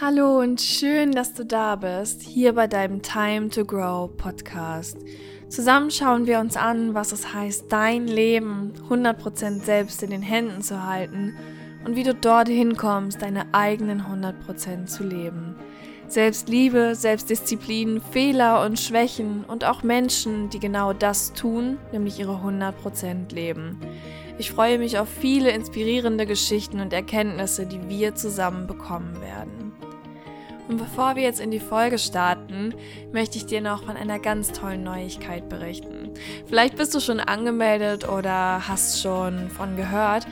Hallo und schön, dass du da bist, hier bei deinem Time to Grow Podcast. Zusammen schauen wir uns an, was es heißt, dein Leben 100% selbst in den Händen zu halten und wie du dorthin kommst, deine eigenen 100% zu leben. Selbstliebe, Selbstdisziplin, Fehler und Schwächen und auch Menschen, die genau das tun, nämlich ihre 100% leben. Ich freue mich auf viele inspirierende Geschichten und Erkenntnisse, die wir zusammen bekommen werden. Und bevor wir jetzt in die Folge starten, möchte ich dir noch von einer ganz tollen Neuigkeit berichten. Vielleicht bist du schon angemeldet oder hast schon von gehört.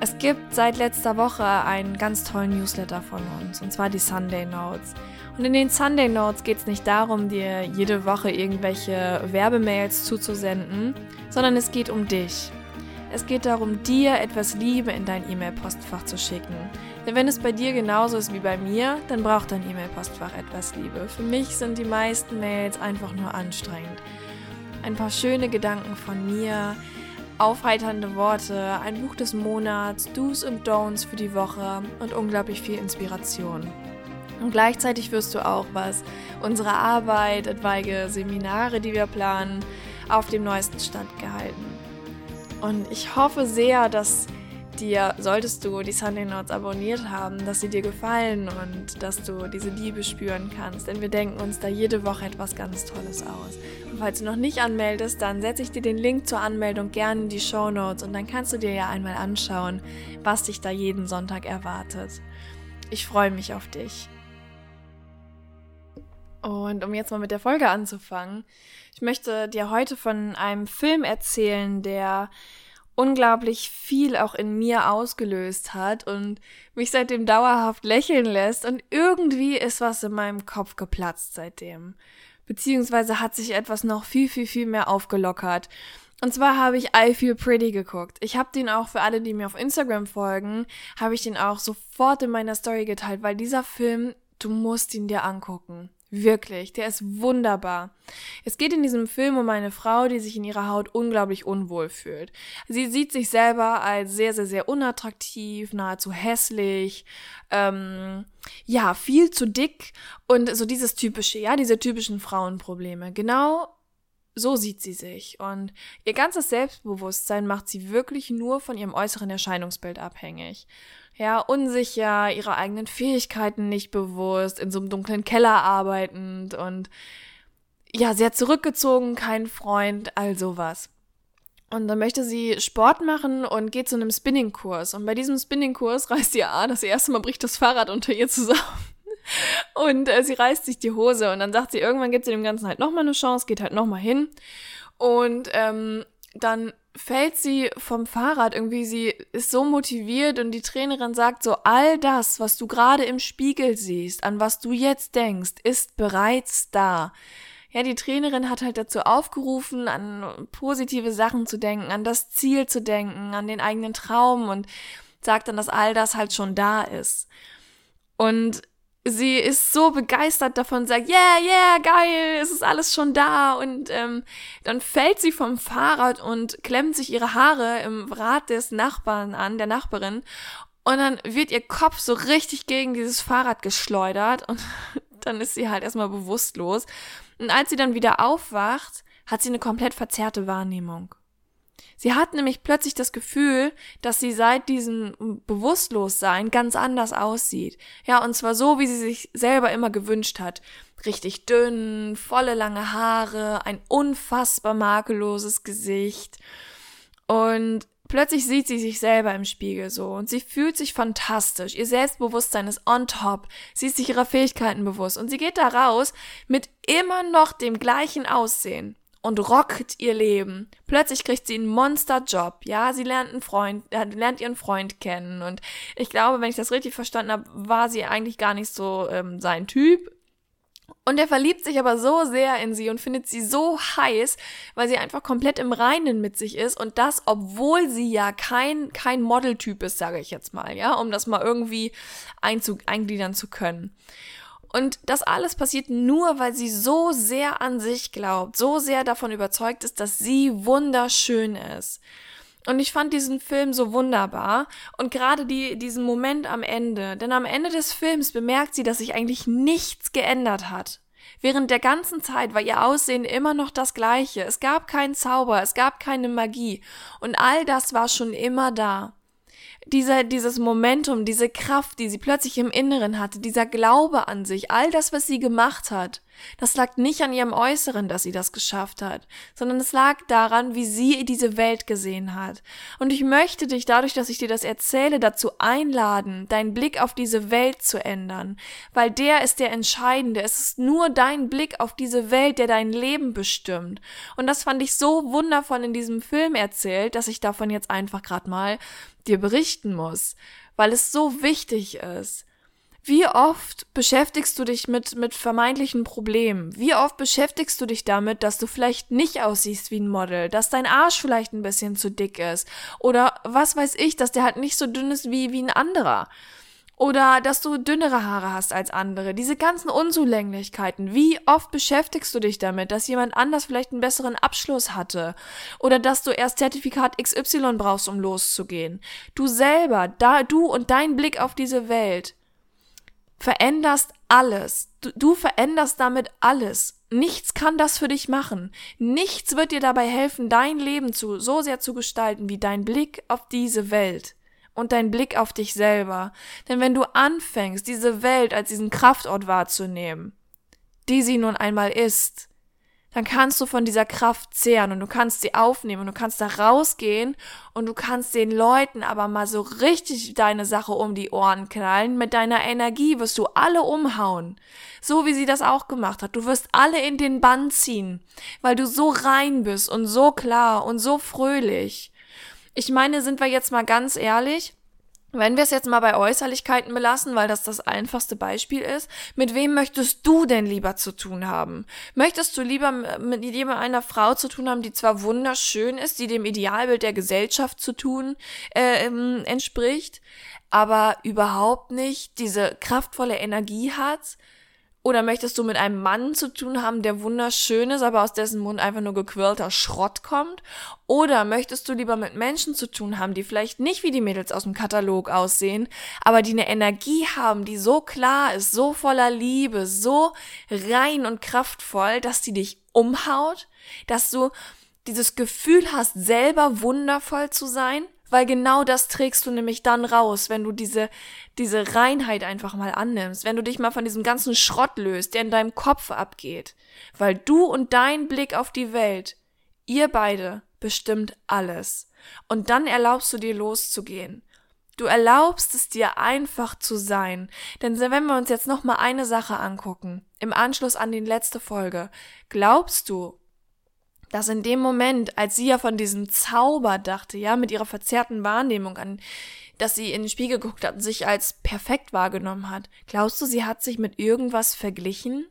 Es gibt seit letzter Woche einen ganz tollen Newsletter von uns, und zwar die Sunday Notes. Und in den Sunday Notes geht es nicht darum, dir jede Woche irgendwelche Werbemails zuzusenden, sondern es geht um dich. Es geht darum, dir etwas Liebe in dein E-Mail-Postfach zu schicken. Denn wenn es bei dir genauso ist wie bei mir, dann braucht dein E-Mail-Postfach etwas Liebe. Für mich sind die meisten Mails einfach nur anstrengend. Ein paar schöne Gedanken von mir, aufheiternde Worte, ein Buch des Monats, Do's und Don'ts für die Woche und unglaublich viel Inspiration. Und gleichzeitig wirst du auch, was unsere Arbeit, etwaige Seminare, die wir planen, auf dem neuesten Stand gehalten. Und ich hoffe sehr, dass dir, solltest du die Sunday Notes abonniert haben, dass sie dir gefallen und dass du diese Liebe spüren kannst. Denn wir denken uns da jede Woche etwas ganz Tolles aus. Und falls du noch nicht anmeldest, dann setze ich dir den Link zur Anmeldung gerne in die Show Notes und dann kannst du dir ja einmal anschauen, was dich da jeden Sonntag erwartet. Ich freue mich auf dich. Und um jetzt mal mit der Folge anzufangen, ich möchte dir heute von einem Film erzählen, der unglaublich viel auch in mir ausgelöst hat und mich seitdem dauerhaft lächeln lässt und irgendwie ist was in meinem Kopf geplatzt seitdem. Beziehungsweise hat sich etwas noch viel, viel, viel mehr aufgelockert. Und zwar habe ich I Feel Pretty geguckt. Ich habe den auch für alle, die mir auf Instagram folgen, habe ich den auch sofort in meiner Story geteilt, weil dieser Film, du musst ihn dir angucken. Wirklich, der ist wunderbar. Es geht in diesem Film um eine Frau, die sich in ihrer Haut unglaublich unwohl fühlt. Sie sieht sich selber als sehr, sehr, sehr unattraktiv, nahezu hässlich, ähm, ja, viel zu dick und so dieses typische, ja, diese typischen Frauenprobleme. Genau so sieht sie sich. Und ihr ganzes Selbstbewusstsein macht sie wirklich nur von ihrem äußeren Erscheinungsbild abhängig ja, unsicher, ihre eigenen Fähigkeiten nicht bewusst, in so einem dunklen Keller arbeitend und ja, sehr zurückgezogen, kein Freund, all sowas. Und dann möchte sie Sport machen und geht zu einem Spinningkurs. Und bei diesem Spinningkurs reißt ihr an, das erste Mal bricht das Fahrrad unter ihr zusammen. Und äh, sie reißt sich die Hose und dann sagt sie, irgendwann gibt sie dem Ganzen halt nochmal eine Chance, geht halt nochmal hin. Und ähm, dann fällt sie vom Fahrrad irgendwie, sie ist so motiviert und die Trainerin sagt so, all das, was du gerade im Spiegel siehst, an was du jetzt denkst, ist bereits da. Ja, die Trainerin hat halt dazu aufgerufen, an positive Sachen zu denken, an das Ziel zu denken, an den eigenen Traum und sagt dann, dass all das halt schon da ist. Und sie ist so begeistert davon, sagt, yeah, yeah, geil, es ist alles schon da. Und ähm, dann fällt sie vom Fahrrad und klemmt sich ihre Haare im Rad des Nachbarn an, der Nachbarin. Und dann wird ihr Kopf so richtig gegen dieses Fahrrad geschleudert und dann ist sie halt erstmal bewusstlos. Und als sie dann wieder aufwacht, hat sie eine komplett verzerrte Wahrnehmung. Sie hat nämlich plötzlich das Gefühl, dass sie seit diesem Bewusstlossein ganz anders aussieht. Ja, und zwar so, wie sie sich selber immer gewünscht hat. Richtig dünn, volle lange Haare, ein unfassbar makelloses Gesicht. Und plötzlich sieht sie sich selber im Spiegel so und sie fühlt sich fantastisch. Ihr Selbstbewusstsein ist on top. Sie ist sich ihrer Fähigkeiten bewusst und sie geht da raus mit immer noch dem gleichen Aussehen und rockt ihr Leben. Plötzlich kriegt sie einen Monsterjob, ja, sie lernt einen Freund, äh, lernt ihren Freund kennen und ich glaube, wenn ich das richtig verstanden habe, war sie eigentlich gar nicht so ähm, sein Typ. Und er verliebt sich aber so sehr in sie und findet sie so heiß, weil sie einfach komplett im Reinen mit sich ist und das, obwohl sie ja kein, kein Modeltyp ist, sage ich jetzt mal, ja, um das mal irgendwie einzu, eingliedern zu können. Und das alles passiert nur, weil sie so sehr an sich glaubt, so sehr davon überzeugt ist, dass sie wunderschön ist. Und ich fand diesen Film so wunderbar und gerade die, diesen Moment am Ende, denn am Ende des Films bemerkt sie, dass sich eigentlich nichts geändert hat. Während der ganzen Zeit war ihr Aussehen immer noch das gleiche. Es gab keinen Zauber, es gab keine Magie und all das war schon immer da dieser, dieses Momentum, diese Kraft, die sie plötzlich im Inneren hatte, dieser Glaube an sich, all das, was sie gemacht hat, das lag nicht an ihrem Äußeren, dass sie das geschafft hat, sondern es lag daran, wie sie diese Welt gesehen hat. Und ich möchte dich dadurch, dass ich dir das erzähle, dazu einladen, deinen Blick auf diese Welt zu ändern, weil der ist der entscheidende. Es ist nur dein Blick auf diese Welt, der dein Leben bestimmt. Und das fand ich so wundervoll in diesem Film erzählt, dass ich davon jetzt einfach gerade mal dir berichten muss, weil es so wichtig ist. Wie oft beschäftigst du dich mit, mit vermeintlichen Problemen? Wie oft beschäftigst du dich damit, dass du vielleicht nicht aussiehst wie ein Model, dass dein Arsch vielleicht ein bisschen zu dick ist? Oder was weiß ich, dass der halt nicht so dünn ist wie, wie ein anderer? Oder dass du dünnere Haare hast als andere. Diese ganzen Unzulänglichkeiten. Wie oft beschäftigst du dich damit, dass jemand anders vielleicht einen besseren Abschluss hatte? Oder dass du erst Zertifikat XY brauchst, um loszugehen? Du selber, da, du und dein Blick auf diese Welt veränderst alles. Du, du veränderst damit alles. Nichts kann das für dich machen. Nichts wird dir dabei helfen, dein Leben zu, so sehr zu gestalten wie dein Blick auf diese Welt und dein Blick auf dich selber. Denn wenn du anfängst, diese Welt als diesen Kraftort wahrzunehmen, die sie nun einmal ist, dann kannst du von dieser Kraft zehren und du kannst sie aufnehmen und du kannst da rausgehen und du kannst den Leuten aber mal so richtig deine Sache um die Ohren knallen. Mit deiner Energie wirst du alle umhauen. So wie sie das auch gemacht hat. Du wirst alle in den Bann ziehen, weil du so rein bist und so klar und so fröhlich. Ich meine, sind wir jetzt mal ganz ehrlich, wenn wir es jetzt mal bei Äußerlichkeiten belassen, weil das das einfachste Beispiel ist, mit wem möchtest du denn lieber zu tun haben? Möchtest du lieber mit jemand einer Frau zu tun haben, die zwar wunderschön ist, die dem Idealbild der Gesellschaft zu tun äh, ähm, entspricht, aber überhaupt nicht diese kraftvolle Energie hat, oder möchtest du mit einem Mann zu tun haben, der wunderschön ist, aber aus dessen Mund einfach nur gequirlter Schrott kommt? Oder möchtest du lieber mit Menschen zu tun haben, die vielleicht nicht wie die Mädels aus dem Katalog aussehen, aber die eine Energie haben, die so klar ist, so voller Liebe, so rein und kraftvoll, dass die dich umhaut, dass du dieses Gefühl hast, selber wundervoll zu sein? Weil genau das trägst du nämlich dann raus, wenn du diese, diese Reinheit einfach mal annimmst, wenn du dich mal von diesem ganzen Schrott löst, der in deinem Kopf abgeht. Weil du und dein Blick auf die Welt, ihr beide bestimmt alles. Und dann erlaubst du dir loszugehen. Du erlaubst es dir einfach zu sein. Denn wenn wir uns jetzt noch mal eine Sache angucken, im Anschluss an die letzte Folge, glaubst du, dass in dem Moment, als sie ja von diesem Zauber dachte, ja, mit ihrer verzerrten Wahrnehmung an, dass sie in den Spiegel geguckt hat und sich als perfekt wahrgenommen hat, glaubst du, sie hat sich mit irgendwas verglichen?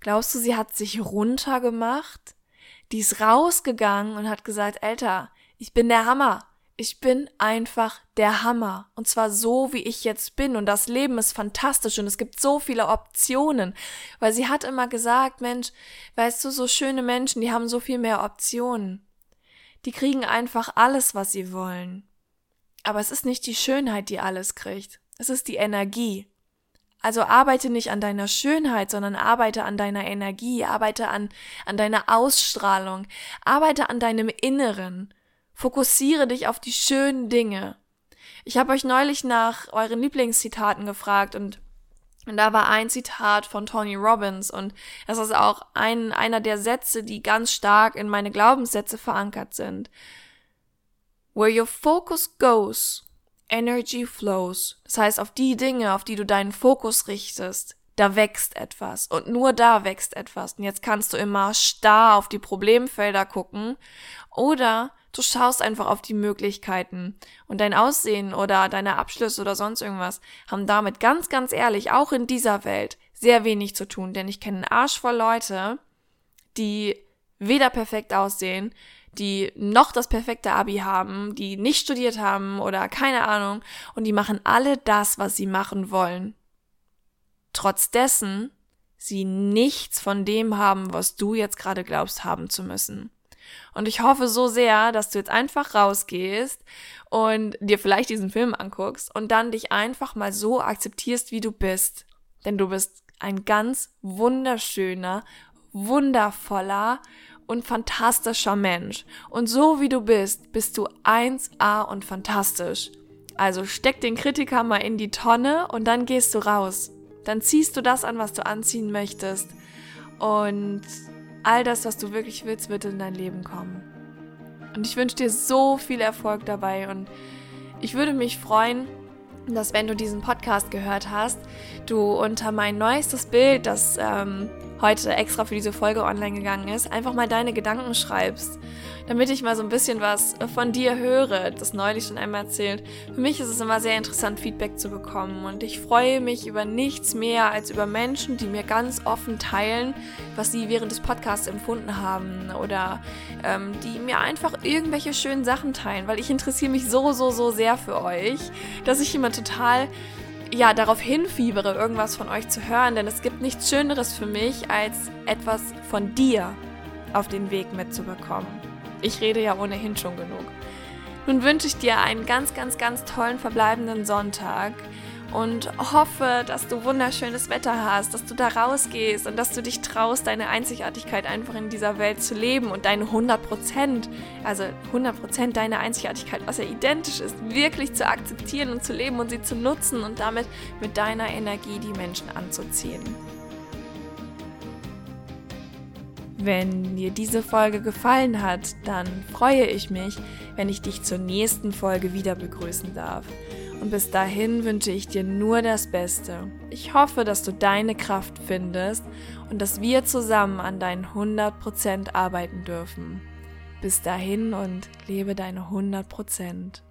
Glaubst du, sie hat sich runtergemacht? Die ist rausgegangen und hat gesagt, Alter, ich bin der Hammer ich bin einfach der Hammer. Und zwar so, wie ich jetzt bin. Und das Leben ist fantastisch und es gibt so viele Optionen. Weil sie hat immer gesagt, Mensch, weißt du, so schöne Menschen, die haben so viel mehr Optionen. Die kriegen einfach alles, was sie wollen. Aber es ist nicht die Schönheit, die alles kriegt. Es ist die Energie. Also arbeite nicht an deiner Schönheit, sondern arbeite an deiner Energie, arbeite an, an deiner Ausstrahlung, arbeite an deinem Inneren. Fokussiere dich auf die schönen Dinge. Ich habe euch neulich nach euren Lieblingszitaten gefragt und, und da war ein Zitat von Tony Robbins und das ist auch ein, einer der Sätze, die ganz stark in meine Glaubenssätze verankert sind. Where your focus goes, energy flows. Das heißt, auf die Dinge, auf die du deinen Fokus richtest, da wächst etwas und nur da wächst etwas. Und jetzt kannst du immer starr auf die Problemfelder gucken oder Du schaust einfach auf die Möglichkeiten und dein Aussehen oder deine Abschlüsse oder sonst irgendwas haben damit ganz, ganz ehrlich auch in dieser Welt sehr wenig zu tun, denn ich kenne einen Arsch voll Leute, die weder perfekt aussehen, die noch das perfekte Abi haben, die nicht studiert haben oder keine Ahnung und die machen alle das, was sie machen wollen. Trotz dessen sie nichts von dem haben, was du jetzt gerade glaubst haben zu müssen. Und ich hoffe so sehr, dass du jetzt einfach rausgehst und dir vielleicht diesen Film anguckst und dann dich einfach mal so akzeptierst, wie du bist. Denn du bist ein ganz wunderschöner, wundervoller und fantastischer Mensch. Und so wie du bist, bist du 1A und fantastisch. Also steck den Kritiker mal in die Tonne und dann gehst du raus. Dann ziehst du das an, was du anziehen möchtest. Und all das, was du wirklich willst, wird in dein Leben kommen. Und ich wünsche dir so viel Erfolg dabei und ich würde mich freuen, dass wenn du diesen Podcast gehört hast, du unter mein neuestes Bild, das ähm, heute extra für diese Folge online gegangen ist, einfach mal deine Gedanken schreibst, damit ich mal so ein bisschen was von dir höre, das neulich schon einmal erzählt. Für mich ist es immer sehr interessant, Feedback zu bekommen und ich freue mich über nichts mehr als über Menschen, die mir ganz offen teilen, was sie während des Podcasts empfunden haben oder ähm, die mir einfach irgendwelche schönen Sachen teilen, weil ich interessiere mich so, so, so sehr für euch, dass ich immer total ja, darauf hinfiebere, irgendwas von euch zu hören, denn es gibt nichts Schöneres für mich, als etwas von dir auf den Weg mitzubekommen. Ich rede ja ohnehin schon genug. Nun wünsche ich dir einen ganz, ganz, ganz tollen verbleibenden Sonntag und hoffe, dass du wunderschönes Wetter hast, dass du da rausgehst und dass du dich traust, deine Einzigartigkeit einfach in dieser Welt zu leben und deine 100 Prozent, also 100 Prozent deine Einzigartigkeit, was ja identisch ist, wirklich zu akzeptieren und zu leben und sie zu nutzen und damit mit deiner Energie die Menschen anzuziehen. Wenn dir diese Folge gefallen hat, dann freue ich mich, wenn ich dich zur nächsten Folge wieder begrüßen darf. Und bis dahin wünsche ich dir nur das Beste. Ich hoffe, dass du deine Kraft findest und dass wir zusammen an deinen 100% arbeiten dürfen. Bis dahin und lebe deine 100%.